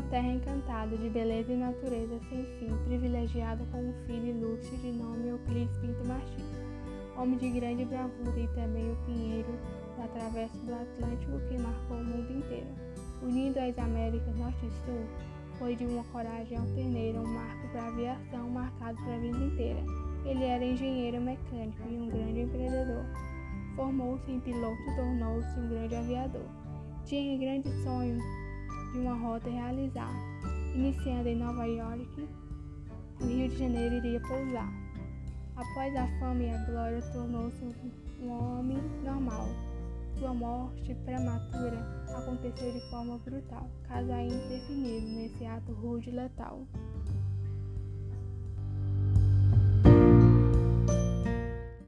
dotado de beleza e natureza sem fim, privilegiado com um filho ilustre de nome Euclides Pinto Martins, homem de grande bravura e também o pinheiro da travessa do Atlântico que marcou o mundo inteiro. Unindo as Américas Norte e Sul, foi de uma coragem alterneira, um marco para a aviação marcado para a vida inteira. Ele era engenheiro mecânico e um grande empreendedor. Formou-se em piloto e tornou-se um grande aviador. Tinha grande sonho de uma rota realizar. Iniciando em Nova York, o Rio de Janeiro iria pousar. Após a fama e a glória, tornou-se um homem normal. Sua morte prematura aconteceu de forma brutal, caso ainda definido nesse ato rude e letal.